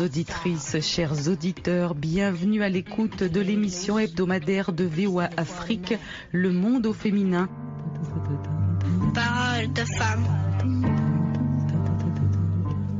Chères auditrices, chers auditeurs, bienvenue à l'écoute de l'émission hebdomadaire de VOA Afrique, Le Monde au féminin. Parole de femme.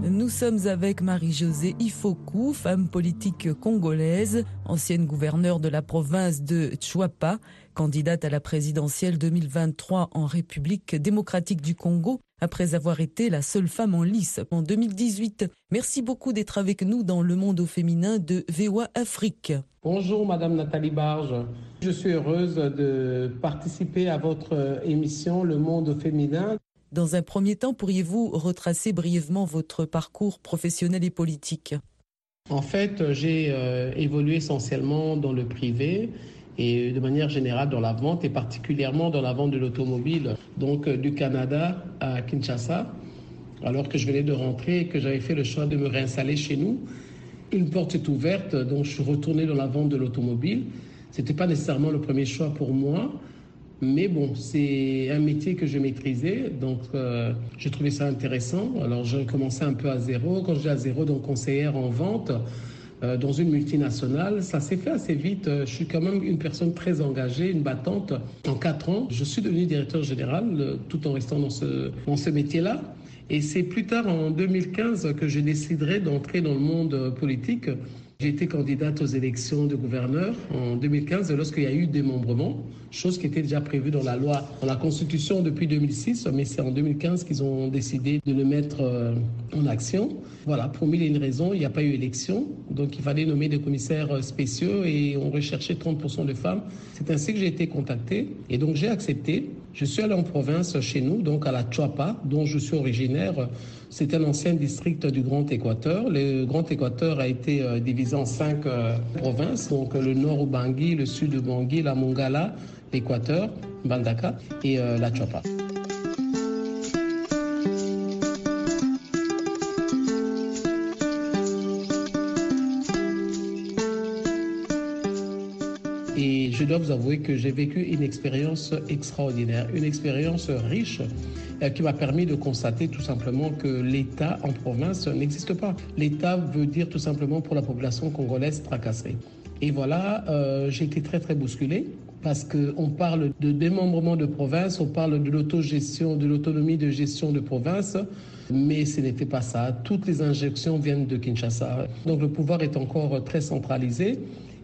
Nous sommes avec Marie-Josée Ifoku, femme politique congolaise, ancienne gouverneure de la province de Chuapa, candidate à la présidentielle 2023 en République démocratique du Congo, après avoir été la seule femme en lice en 2018. Merci beaucoup d'être avec nous dans le monde au féminin de VOA Afrique. Bonjour Madame Nathalie Barge. Je suis heureuse de participer à votre émission Le monde au féminin. Dans un premier temps, pourriez-vous retracer brièvement votre parcours professionnel et politique? En fait, j'ai euh, évolué essentiellement dans le privé et de manière générale dans la vente et particulièrement dans la vente de l'automobile, donc euh, du Canada à Kinshasa, alors que je venais de rentrer et que j'avais fait le choix de me réinstaller chez nous. Une porte est ouverte, donc je suis retourné dans la vente de l'automobile. Ce n'était pas nécessairement le premier choix pour moi, mais bon, c'est un métier que je maîtrisais, donc euh, j'ai trouvé ça intéressant. Alors j'ai commencé un peu à zéro. Quand je dis à zéro, donc conseillère en vente euh, dans une multinationale, ça s'est fait assez vite. Je suis quand même une personne très engagée, une battante. En quatre ans, je suis devenu directeur général euh, tout en restant dans ce, dans ce métier-là. Et c'est plus tard, en 2015, que je déciderai d'entrer dans le monde politique. Été candidate aux élections de gouverneur en 2015 lorsqu'il y a eu démembrement, chose qui était déjà prévue dans la loi, dans la Constitution depuis 2006, mais c'est en 2015 qu'ils ont décidé de le mettre euh, en action. Voilà, pour mille et une raisons, il n'y a pas eu élection, donc il fallait nommer des commissaires spéciaux et on recherchait 30% de femmes. C'est ainsi que j'ai été contactée et donc j'ai accepté. Je suis allé en province chez nous, donc à la Chuapa, dont je suis originaire. C'est un ancien district du Grand Équateur. Le Grand Équateur a été euh, divisé en cinq euh, provinces, donc le nord au Bangui, le sud au Bangui, la Mongala, l'Équateur, Bandaka et euh, la Chuapa. Dois vous avouer que j'ai vécu une expérience extraordinaire, une expérience riche euh, qui m'a permis de constater tout simplement que l'État en province n'existe pas. L'État veut dire tout simplement pour la population congolaise tracassée. Et voilà, euh, j'ai été très très bousculé parce qu'on parle de démembrement de province, on parle de l'autogestion, de l'autonomie de gestion de province, mais ce n'était pas ça. Toutes les injections viennent de Kinshasa. Donc le pouvoir est encore très centralisé.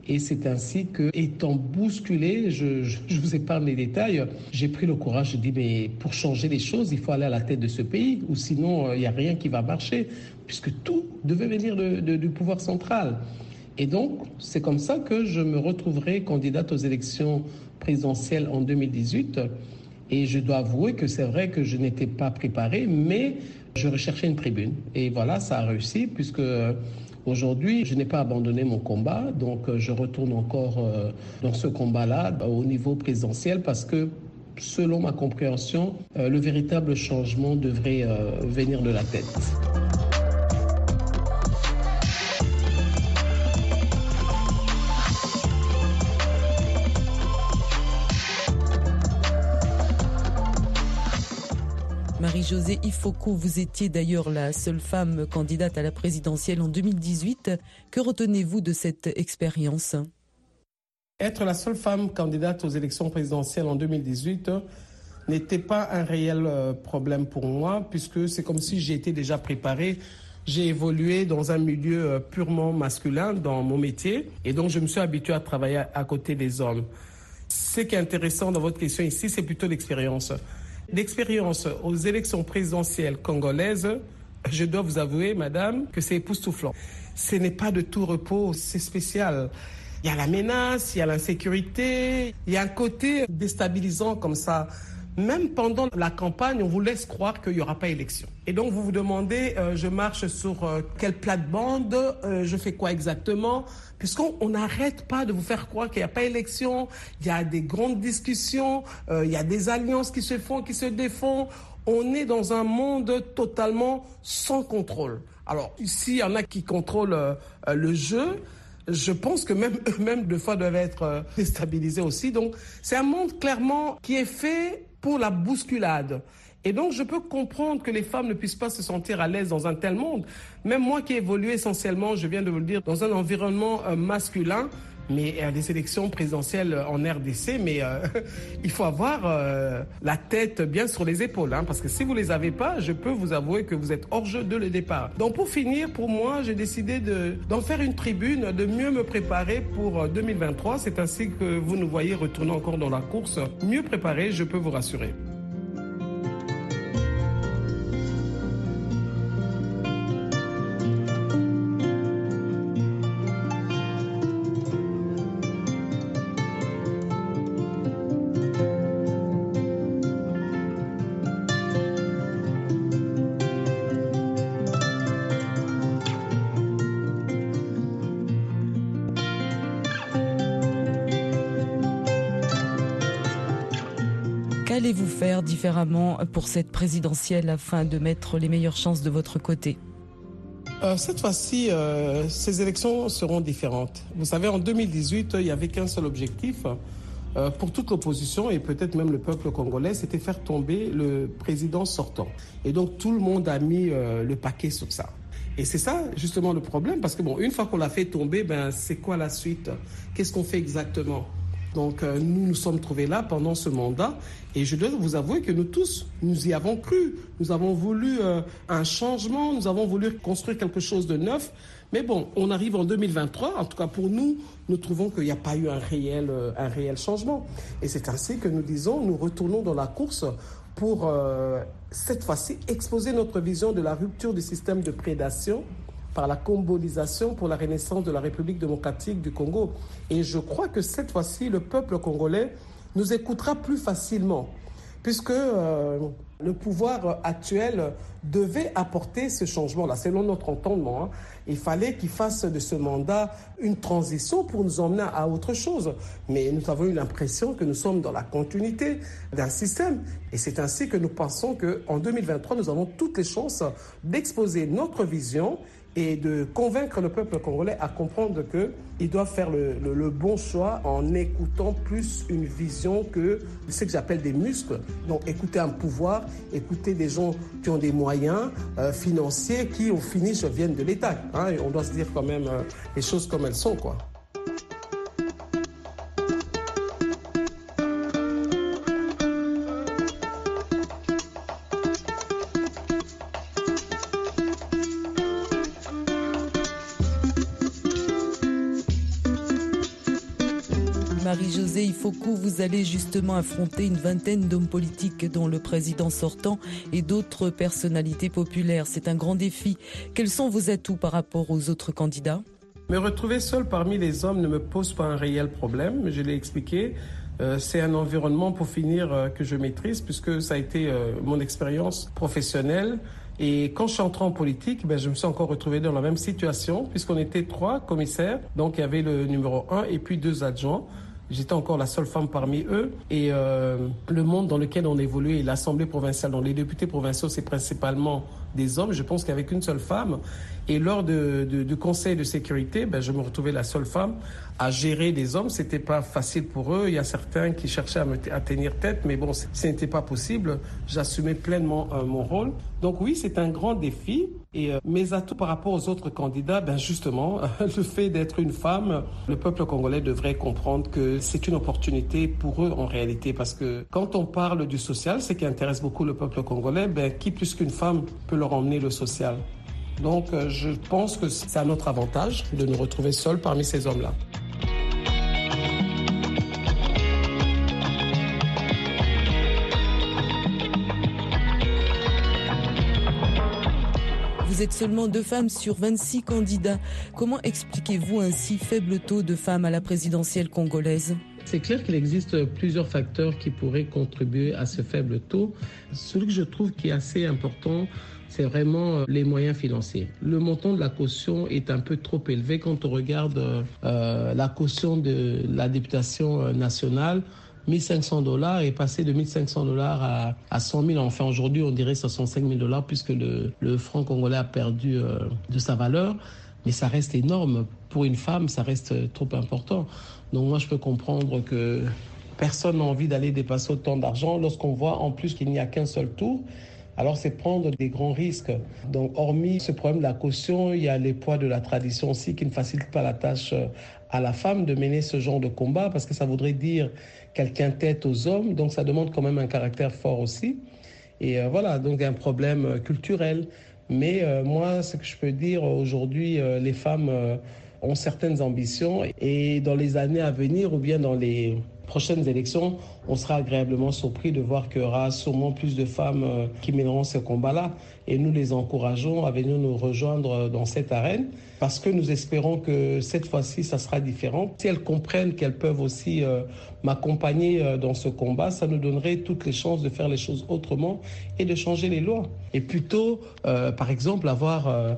Et c'est ainsi que, étant bousculé, je, vous épargne les détails, j'ai pris le courage, je dis, mais pour changer les choses, il faut aller à la tête de ce pays, ou sinon, il n'y a rien qui va marcher, puisque tout devait venir de, du pouvoir central. Et donc, c'est comme ça que je me retrouverai candidate aux élections présidentielles en 2018. Et je dois avouer que c'est vrai que je n'étais pas préparée, mais je recherchais une tribune. Et voilà, ça a réussi, puisque Aujourd'hui, je n'ai pas abandonné mon combat, donc je retourne encore dans ce combat-là au niveau présidentiel parce que selon ma compréhension, le véritable changement devrait venir de la tête. Marie-Josée Ifoku, vous étiez d'ailleurs la seule femme candidate à la présidentielle en 2018. Que retenez-vous de cette expérience? Être la seule femme candidate aux élections présidentielles en 2018 n'était pas un réel problème pour moi, puisque c'est comme si j'étais déjà préparée. J'ai évolué dans un milieu purement masculin dans mon métier, et donc je me suis habitué à travailler à côté des hommes. Ce qui est intéressant dans votre question ici, c'est plutôt l'expérience. L'expérience aux élections présidentielles congolaises, je dois vous avouer, madame, que c'est époustouflant. Ce n'est pas de tout repos, c'est spécial. Il y a la menace, il y a l'insécurité, il y a un côté déstabilisant comme ça. Même pendant la campagne, on vous laisse croire qu'il n'y aura pas élection. Et donc vous vous demandez, euh, je marche sur euh, quelle plate-bande, euh, je fais quoi exactement? Puisqu'on n'arrête pas de vous faire croire qu'il n'y a pas élection, il y a des grandes discussions, il y a des alliances qui se font, qui se défont. On est dans un monde totalement sans contrôle. Alors ici, il y en a qui contrôlent le jeu, je pense que même eux-mêmes, deux fois, doivent être euh, déstabilisés aussi. Donc, c'est un monde clairement qui est fait pour la bousculade. Et donc, je peux comprendre que les femmes ne puissent pas se sentir à l'aise dans un tel monde. Même moi qui ai évolué essentiellement, je viens de vous le dire, dans un environnement euh, masculin, mais a des élections présidentielles en RDC, mais euh, il faut avoir euh, la tête bien sur les épaules, hein, parce que si vous les avez pas, je peux vous avouer que vous êtes hors jeu de le départ. Donc pour finir, pour moi, j'ai décidé d'en faire une tribune, de mieux me préparer pour 2023. Euh, C'est ainsi que vous nous voyez retourner encore dans la course, mieux préparé, je peux vous rassurer. Qu'allez-vous faire différemment pour cette présidentielle afin de mettre les meilleures chances de votre côté euh, cette fois-ci, euh, ces élections seront différentes. Vous savez, en 2018, il n'y avait qu'un seul objectif euh, pour toute l'opposition et peut-être même le peuple congolais, c'était faire tomber le président sortant. Et donc tout le monde a mis le paquet sur ça. Et c'est ça justement le problème, parce que bon, une fois qu'on l'a fait tomber, ben c'est quoi la suite? Qu'est-ce qu'on fait exactement? Donc euh, nous nous sommes trouvés là pendant ce mandat et je dois vous avouer que nous tous, nous y avons cru. Nous avons voulu euh, un changement, nous avons voulu construire quelque chose de neuf. Mais bon, on arrive en 2023, en tout cas pour nous, nous trouvons qu'il n'y a pas eu un réel, euh, un réel changement. Et c'est ainsi que nous disons, nous retournons dans la course pour cette fois-ci exposer notre vision de la rupture du système de prédation par la combolisation pour la renaissance de la République démocratique du Congo. Et je crois que cette fois-ci, le peuple congolais nous écoutera plus facilement, puisque euh, le pouvoir actuel devait apporter ce changement-là, selon notre entendement. Hein. Il fallait qu'il fasse de ce mandat une transition pour nous emmener à autre chose. Mais nous avons eu l'impression que nous sommes dans la continuité d'un système. Et c'est ainsi que nous pensons qu'en 2023, nous avons toutes les chances d'exposer notre vision et de convaincre le peuple congolais à comprendre qu'il doit faire le, le, bon choix en écoutant plus une vision que ce que j'appelle des muscles. Donc écouter un pouvoir, écouter des gens qui ont des moyens euh, financiers qui au finish viennent de l'État. Hein, on doit se dire quand même euh, les choses comme elles sont. quoi. Ifoku, vous allez justement affronter une vingtaine d'hommes politiques, dont le président sortant et d'autres personnalités populaires. C'est un grand défi. Quels sont vos atouts par rapport aux autres candidats? Me retrouver seul parmi les hommes ne me pose pas un réel problème. Je l'ai expliqué. Euh, c'est un environnement, pour finir, euh, que je maîtrise, puisque ça a été euh, mon expérience professionnelle. Et quand je suis entré en politique, ben, je me suis encore retrouvé dans la même situation, puisqu'on était trois commissaires. Donc, il y avait le numéro un et puis deux adjoints. J'étais encore la seule femme parmi eux. Et euh, le monde dans lequel on évolue, l'Assemblée provinciale, dont les députés provinciaux, c'est principalement des hommes. Je pense qu'avec une seule femme. Et lors de, du Conseil de sécurité, ben, je me retrouvais la seule femme à gérer des hommes. C'était pas facile pour eux. Il y a certains qui cherchaient à, me tenir tête, mais bon, ce n'était pas possible. J'assumais pleinement euh, mon rôle. Donc oui, c'est un grand défi. Et euh, mes atouts par rapport aux autres candidats, ben justement, le fait d'être une femme, le peuple congolais devrait comprendre que c'est une opportunité pour eux en réalité, parce que quand on parle du social, ce qui intéresse beaucoup le peuple congolais, ben qui plus qu'une femme peut leur emmener le social. Donc euh, je pense que c'est à notre avantage de nous retrouver seuls parmi ces hommes-là. Vous êtes seulement deux femmes sur 26 candidats. Comment expliquez-vous un si faible taux de femmes à la présidentielle congolaise? C'est clair qu'il existe plusieurs facteurs qui pourraient contribuer à ce faible taux. Celui que je trouve qui est assez important, c'est vraiment euh, les moyens financiers. Le montant de la caution est un peu trop élevé quand on regarde euh, la caution de la députation euh, nationale. 1500 dollars est passé de 1500 dollars à, à 100 000. Enfin, aujourd'hui, on dirait 65 000 dollars puisque le, franc congolais a perdu euh, de sa valeur. Mais ça reste énorme. Pour une femme, ça reste trop important. Donc moi, je peux comprendre que personne n'a envie d'aller dépasser autant d'argent lorsqu'on voit en plus qu'il n'y a qu'un seul tour. Alors c'est prendre des grands risques. Donc hormis ce problème de la caution, il y a les poids de la tradition aussi qui ne facilitent pas la tâche à la femme de mener ce genre de combat parce que ça voudrait dire qu'elle tient tête aux hommes. Donc ça demande quand même un caractère fort aussi. Et euh, voilà, donc un problème culturel. Mais euh, moi, ce que je peux dire aujourd'hui, euh, les femmes ont certaines ambitions et dans les années à venir ou bien dans les prochaines élections, on sera agréablement surpris de voir qu'il y aura sûrement plus de femmes qui mèneront ce combat-là. Et nous les encourageons à venir nous rejoindre dans cette arène parce que nous espérons que cette fois-ci, ça sera différent. Si elles comprennent qu'elles peuvent aussi euh, m'accompagner euh, dans ce combat, ça nous donnerait toutes les chances de faire les choses autrement et de changer les lois. Et plutôt, euh, par exemple, avoir euh,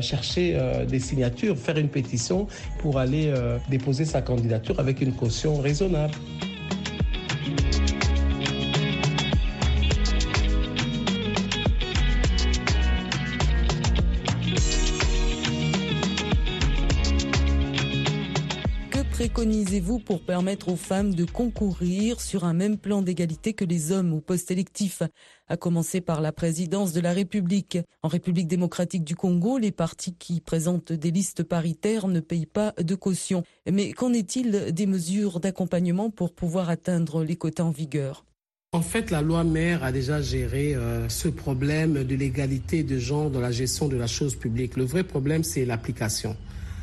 cherché des signatures, faire une pétition pour aller déposer sa candidature avec une caution raisonnable. Préconisez-vous pour permettre aux femmes de concourir sur un même plan d'égalité que les hommes au poste électif, à commencer par la présidence de la République En République démocratique du Congo, les partis qui présentent des listes paritaires ne payent pas de caution. Mais qu'en est-il des mesures d'accompagnement pour pouvoir atteindre les quotas en vigueur? En fait, la loi mère a déjà géré euh, ce problème de l'égalité de genre dans la gestion de la chose publique. Le vrai problème, c'est l'application.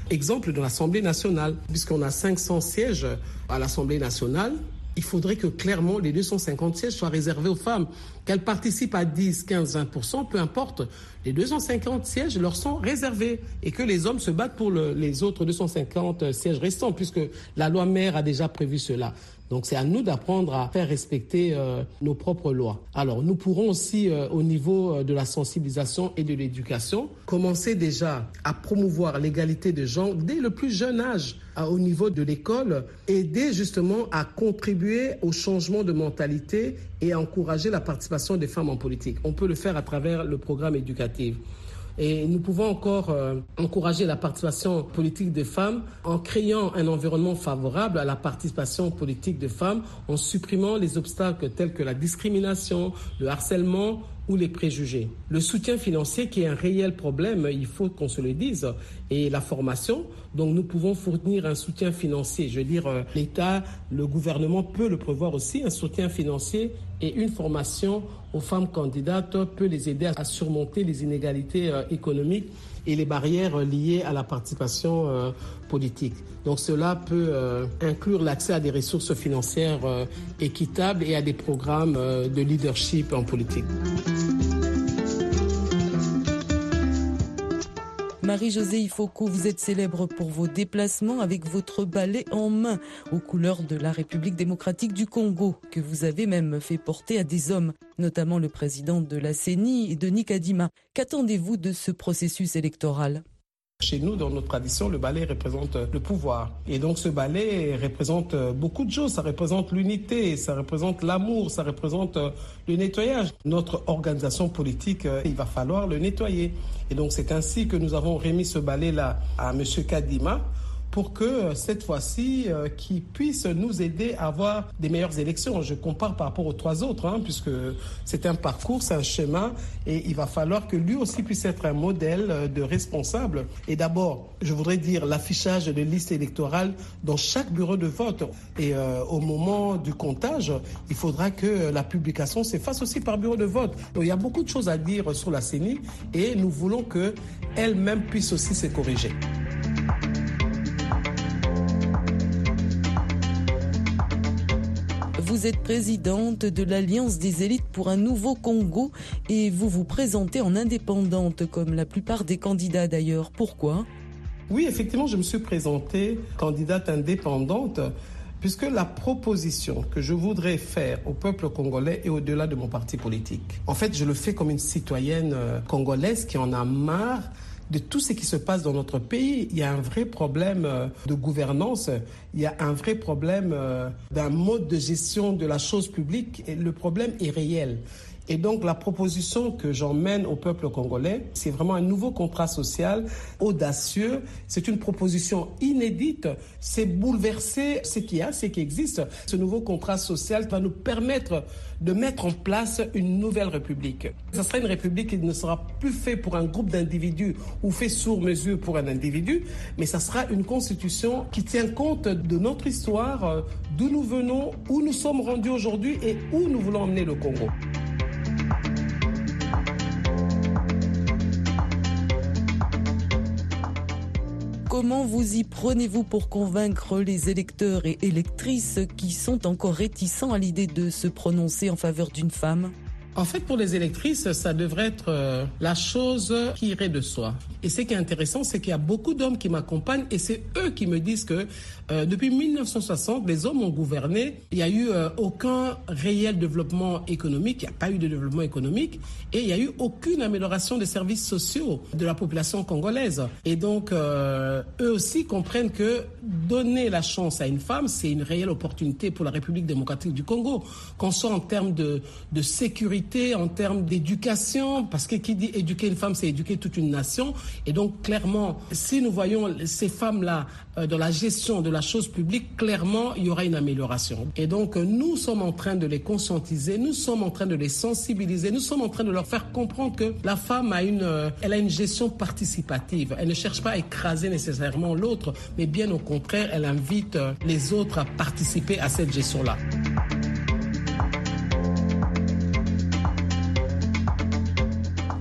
Exemple de l'Assemblée nationale, puisqu'on a 500 sièges à l'Assemblée nationale, il faudrait que clairement les 250 sièges soient réservés aux femmes. Qu'elles participent à 10, 15, 20%, peu importe, les 250 sièges leur sont réservés et que les hommes se battent pour le, les autres 250 sièges restants, puisque la loi mère a déjà prévu cela. Donc c'est à nous d'apprendre à faire respecter euh, nos propres lois. Alors nous pourrons aussi, euh, au niveau euh, de la sensibilisation et de l'éducation, commencer déjà à promouvoir l'égalité de genre dès le plus jeune âge au niveau de l'école, aider justement à contribuer au changement de mentalité et à encourager la participation des femmes en politique. On peut le faire à travers le programme éducatif. Et nous pouvons encore euh, encourager la participation politique des femmes en créant un environnement favorable à la participation politique des femmes, en supprimant les obstacles tels que la discrimination, le harcèlement ou les préjugés. Le soutien financier qui est un réel problème, il faut qu'on se le dise, et la formation. Donc nous pouvons fournir un soutien financier. Je veux dire, euh, l'État, le gouvernement peut le prévoir aussi, un soutien financier et une formation aux femmes candidates peut les aider à surmonter les inégalités euh, économiques et les barrières liées à la participation euh, politique. Donc cela peut euh, inclure l'accès à des ressources financières euh, équitables et à des programmes de leadership en politique. Marie-Josée Ifoku, vous êtes célèbre pour vos déplacements avec votre balai en main aux couleurs de la République démocratique du Congo, que vous avez même fait porter à des hommes, notamment le président de la CENI, Denis Kadima. Qu'attendez-vous de ce processus électoral? Chez nous, dans notre tradition, le ballet représente le pouvoir. Et donc ce ballet représente beaucoup de choses. Ça représente l'unité, ça représente l'amour, ça représente le nettoyage. Notre organisation politique, il va falloir le nettoyer. Et donc c'est ainsi que nous avons remis ce ballet-là à M. Kadima pour que cette fois-ci, euh, puisse nous aider à avoir des meilleures élections. Je compare par rapport aux trois autres, hein, puisque c'est un parcours, c'est un schéma, et il va falloir que lui aussi puisse être un modèle de responsable. Et d'abord, je voudrais dire l'affichage de listes électorales dans chaque bureau de vote. Et euh, au moment du comptage, il faudra que la publication se fasse aussi par bureau de vote. Donc il y a beaucoup de choses à dire sur la CENI, et nous voulons qu'elle-même puisse aussi se corriger. Vous êtes présidente de l'Alliance des élites pour un nouveau Congo et vous vous présentez en indépendante comme la plupart des candidats d'ailleurs. Pourquoi? Oui, effectivement, je me suis présentée candidate indépendante puisque la proposition que je voudrais faire au peuple congolais est au-delà de mon parti politique. En fait, je le fais comme une citoyenne euh, congolaise qui en a marre de tout ce qui se passe dans notre pays. Il y a un vrai problème euh, de gouvernance, il y a un vrai problème euh, d'un mode de gestion de la chose publique et le problème est réel. Et donc la proposition que j'emmène au peuple congolais, c'est vraiment un nouveau contrat social audacieux. C'est une proposition inédite. C'est bouleverser ce qu'il y a, ce qui existe. Ce nouveau contrat social va nous permettre de mettre en place une nouvelle république. Ce sera une république qui ne sera plus faite pour un groupe d'individus ou fait sur mesure pour un individu, mais ça sera une constitution qui tient compte de notre histoire, euh, d'où nous venons, où nous sommes rendus aujourd'hui et où nous voulons emmener le Congo. Comment vous y prenez-vous pour convaincre les électeurs et électrices qui sont encore réticents à l'idée de se prononcer en faveur d'une femme? En fait, pour les électrices, ça devrait être euh, la chose qui irait de soi. Et ce qui est intéressant, c'est qu'il y a beaucoup d'hommes qui m'accompagnent et c'est eux qui me disent que euh, depuis 1960, les hommes ont gouverné. Il n'y a eu euh, aucun réel développement économique, il n'y a pas eu de développement économique et il n'y a eu aucune amélioration des services sociaux de la population congolaise. Et donc, eux aussi comprennent que donner la chance à une femme, c'est une réelle opportunité pour la République démocratique du Congo, qu'on soit en termes de, de sécurité en termes d'éducation, parce que qui dit éduquer une femme, c'est éduquer toute une nation. Et donc, clairement, si nous voyons ces femmes-là euh, dans la gestion de la chose publique, clairement, il y aura une amélioration. Et donc, nous sommes en train de les conscientiser, nous sommes en train de les sensibiliser, nous sommes en train de leur faire comprendre que la femme a une, euh, elle a une gestion participative. Elle ne cherche pas à écraser nécessairement l'autre, mais bien au contraire, elle invite euh, les autres à participer à cette gestion-là.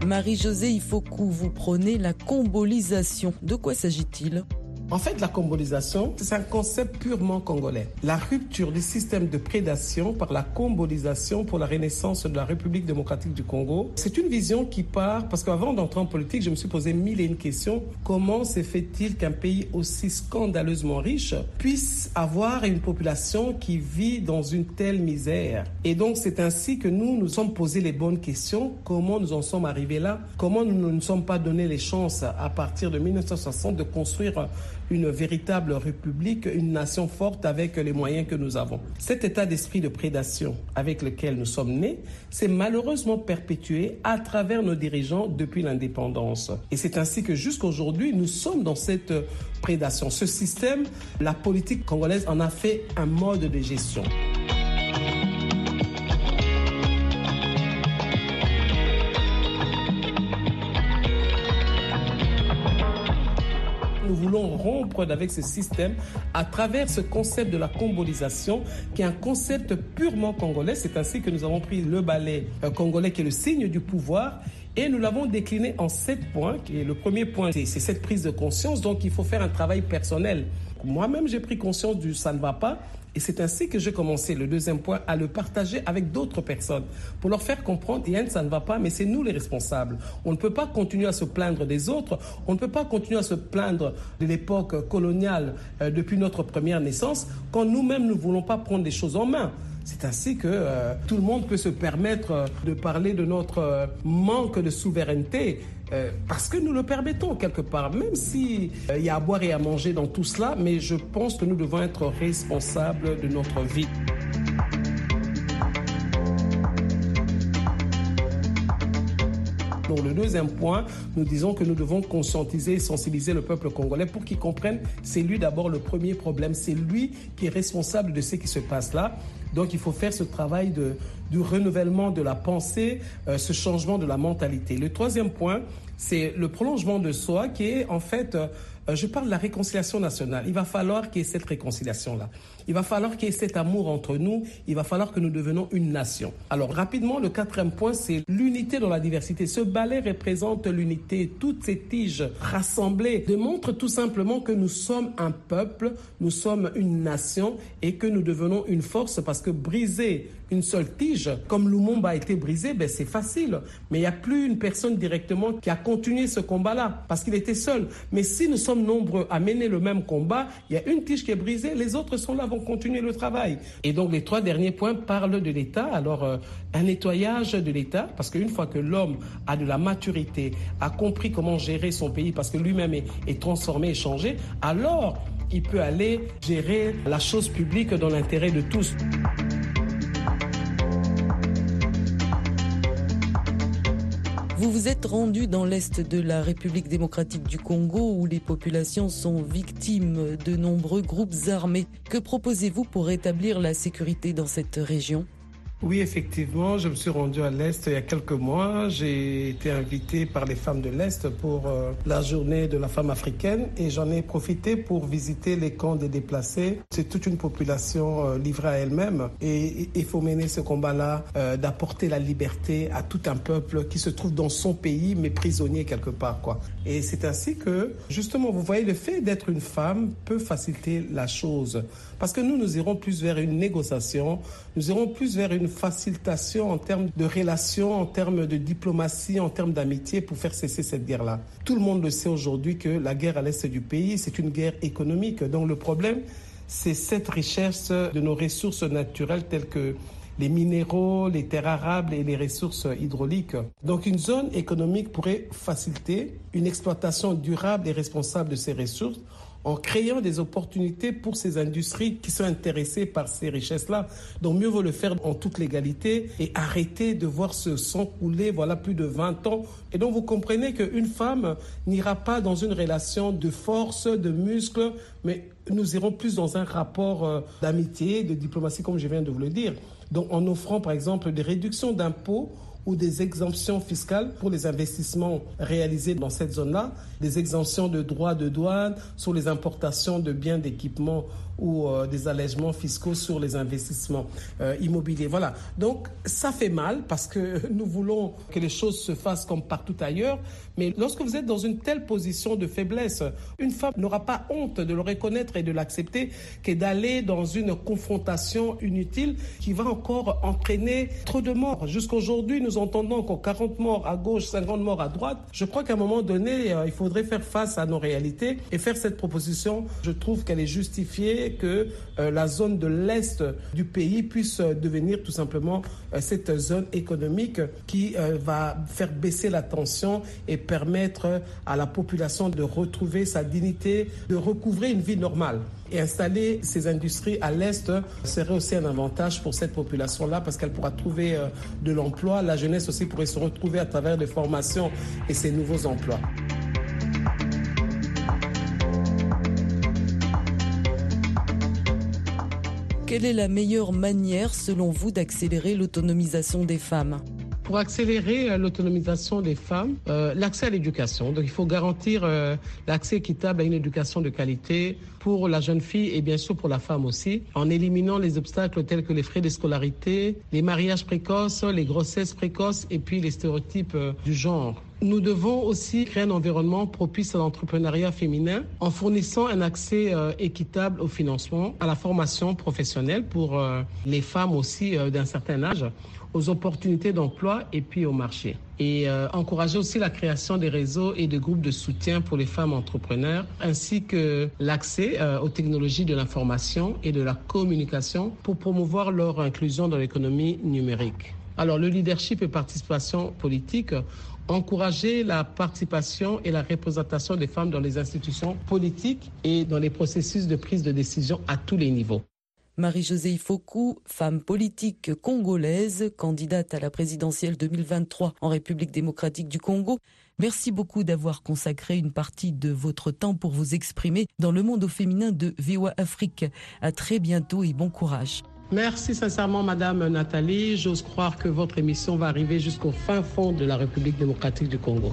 Marie-Josée Ifoku, vous prenez la combolisation. De quoi s'agit-il? En fait, la combolisation, c'est un concept purement congolais. La rupture du système de prédation par la combolisation pour la renaissance de la République démocratique du Congo, c'est une vision qui part, parce qu'avant d'entrer en politique, je me suis posé mille et une questions. Comment se fait-il qu'un pays aussi scandaleusement riche puisse avoir une population qui vit dans une telle misère? Et donc, c'est ainsi que nous nous sommes posé les bonnes questions. Comment nous en sommes arrivés là? Comment nous ne nous sommes pas donné les chances à partir de 1960 de construire une véritable république, une nation forte avec les moyens que nous avons. Cet état d'esprit de prédation avec lequel nous sommes nés s'est malheureusement perpétué à travers nos dirigeants depuis l'indépendance. Et c'est ainsi que jusqu'à aujourd'hui, nous sommes dans cette prédation. Ce système, la politique congolaise en a fait un mode de gestion. Rompre avec ce système à travers ce concept de la combolisation, qui est un concept purement congolais. C'est ainsi que nous avons pris le ballet euh, congolais, qui est le signe du pouvoir, et nous l'avons décliné en sept points. Et le premier point, c'est cette prise de conscience. Donc, il faut faire un travail personnel. Moi-même, j'ai pris conscience du ça ne va pas. Et c'est ainsi que j'ai commencé, le deuxième point, à le partager avec d'autres personnes pour leur faire comprendre, Yann, ça ne va pas, mais c'est nous les responsables. On ne peut pas continuer à se plaindre des autres, on ne peut pas continuer à se plaindre de l'époque coloniale euh, depuis notre première naissance quand nous-mêmes ne voulons pas prendre les choses en main. C'est ainsi que euh, tout le monde peut se permettre euh, de parler de notre manque de souveraineté euh, parce que nous le permettons quelque part, même s'il euh, y a à boire et à manger dans tout cela, mais je pense que nous devons être responsables de notre vie. Donc le deuxième point, nous disons que nous devons conscientiser et sensibiliser le peuple congolais pour qu'il comprenne, c'est lui d'abord le premier problème, c'est lui qui est responsable de ce qui se passe là. Donc il faut faire ce travail de, du renouvellement de la pensée, euh, ce changement de la mentalité. Le troisième point, c'est le prolongement de soi qui est en fait, euh, je parle de la réconciliation nationale. Il va falloir qu'il y ait cette réconciliation-là. Il va falloir qu'il y ait cet amour entre nous. Il va falloir que nous devenions une nation. Alors rapidement, le quatrième point, c'est l'unité dans la diversité. Ce ballet représente l'unité. Toutes ces tiges rassemblées démontrent tout simplement que nous sommes un peuple, nous sommes une nation et que nous devenons une force parce que briser une seule tige, comme Lumumba a été brisé, ben c'est facile. Mais il n'y a plus une personne directement qui a continué ce combat-là parce qu'il était seul. Mais si nous sommes nombreux à mener le même combat, il y a une tige qui est brisée, les autres sont là, vont continuer le travail. Et donc les trois derniers points parlent de l'État. Alors euh, un nettoyage de l'État, parce qu'une fois que l'homme a de la maturité, a compris comment gérer son pays, parce que lui-même est transformé et changé, alors il peut aller gérer la chose publique dans l'intérêt de tous. Vous vous êtes rendu dans l'est de la République démocratique du Congo où les populations sont victimes de nombreux groupes armés. Que proposez-vous pour rétablir la sécurité dans cette région? Oui, effectivement, je me suis rendu à l'Est il y a quelques mois. J'ai été invité par les femmes de l'Est pour euh, la journée de la femme africaine et j'en ai profité pour visiter les camps des déplacés. C'est toute une population euh, livrée à elle-même et il faut mener ce combat-là euh, d'apporter la liberté à tout un peuple qui se trouve dans son pays mais prisonnier quelque part. quoi. Et c'est ainsi que, justement, vous voyez, le fait d'être une femme peut faciliter la chose. Parce que nous, nous irons plus vers une négociation, nous irons plus vers une facilitation en termes de relations, en termes de diplomatie, en termes d'amitié pour faire cesser cette guerre-là. Tout le monde le sait aujourd'hui que la guerre à l'est du pays, c'est une guerre économique. Donc le problème, c'est cette richesse de nos ressources naturelles telles que les minéraux, les terres arables et les ressources hydrauliques. Donc une zone économique pourrait faciliter une exploitation durable et responsable de ces ressources en créant des opportunités pour ces industries qui sont intéressées par ces richesses-là. Donc mieux vaut le faire en toute légalité et arrêter de voir ce sang couler voilà plus de 20 ans. Et donc vous comprenez qu'une femme n'ira pas dans une relation de force, de muscles, mais nous irons plus dans un rapport euh, d'amitié, de diplomatie, comme je viens de vous le dire. Donc en offrant par exemple des réductions d'impôts ou des exemptions fiscales pour les investissements réalisés dans cette zone-là, des exemptions de droits de douane sur les importations de biens d'équipement ou euh, des allègements fiscaux sur les investissements euh, immobiliers. Voilà. Donc ça fait mal parce que nous voulons que les choses se fassent comme partout ailleurs. Mais lorsque vous êtes dans une telle position de faiblesse, une femme n'aura pas honte de le reconnaître et de l'accepter que d'aller dans une confrontation inutile qui va encore entraîner trop de morts. Jusqu'aujourd'hui, nous entendons encore 40 morts à gauche, 50 morts à droite. Je crois qu'à un moment donné, euh, il faudrait faire face à nos réalités et faire cette proposition. Je trouve qu'elle est justifiée que euh, la zone de l'Est du pays puisse euh, devenir tout simplement euh, cette zone économique qui va faire baisser la tension et permettre à la population de retrouver sa dignité, de recouvrer une vie normale. Et installer ces industries à l'Est serait aussi un avantage pour cette population-là parce qu'elle pourra trouver de l'emploi. La jeunesse aussi pourrait se retrouver à travers des formations et ces nouveaux emplois. Quelle est la meilleure manière, selon vous, d'accélérer l'autonomisation des femmes? Pour accélérer euh, l'autonomisation des femmes, euh, l'accès à l'éducation. Donc, il faut garantir euh, l'accès équitable à une éducation de qualité pour la jeune fille et bien sûr pour la femme aussi, en éliminant les obstacles tels que les frais de scolarité, les mariages précoces, les grossesses précoces et puis les stéréotypes du genre. Nous devons aussi créer un environnement propice à l'entrepreneuriat féminin en fournissant un accès équitable au financement, à la formation professionnelle pour les femmes aussi d'un certain âge aux opportunités d'emploi et puis au marché. Et euh, encourager aussi la création des réseaux et de groupes de soutien pour les femmes entrepreneurs, ainsi que l'accès euh, aux technologies de l'information et de la communication pour promouvoir leur inclusion dans l'économie numérique. Alors le leadership et participation politique, encourager la participation et la représentation des femmes dans les institutions politiques et dans les processus de prise de décision à tous les niveaux. Marie-Josée Ifoku, femme politique congolaise, candidate à la présidentielle 2023 en République démocratique du Congo, merci beaucoup d'avoir consacré une partie de votre temps pour vous exprimer dans le monde au féminin de VOA Afrique. À très bientôt et bon courage. Merci sincèrement, Madame Nathalie. J'ose croire que votre émission va arriver jusqu'au fin fond de la République démocratique du Congo.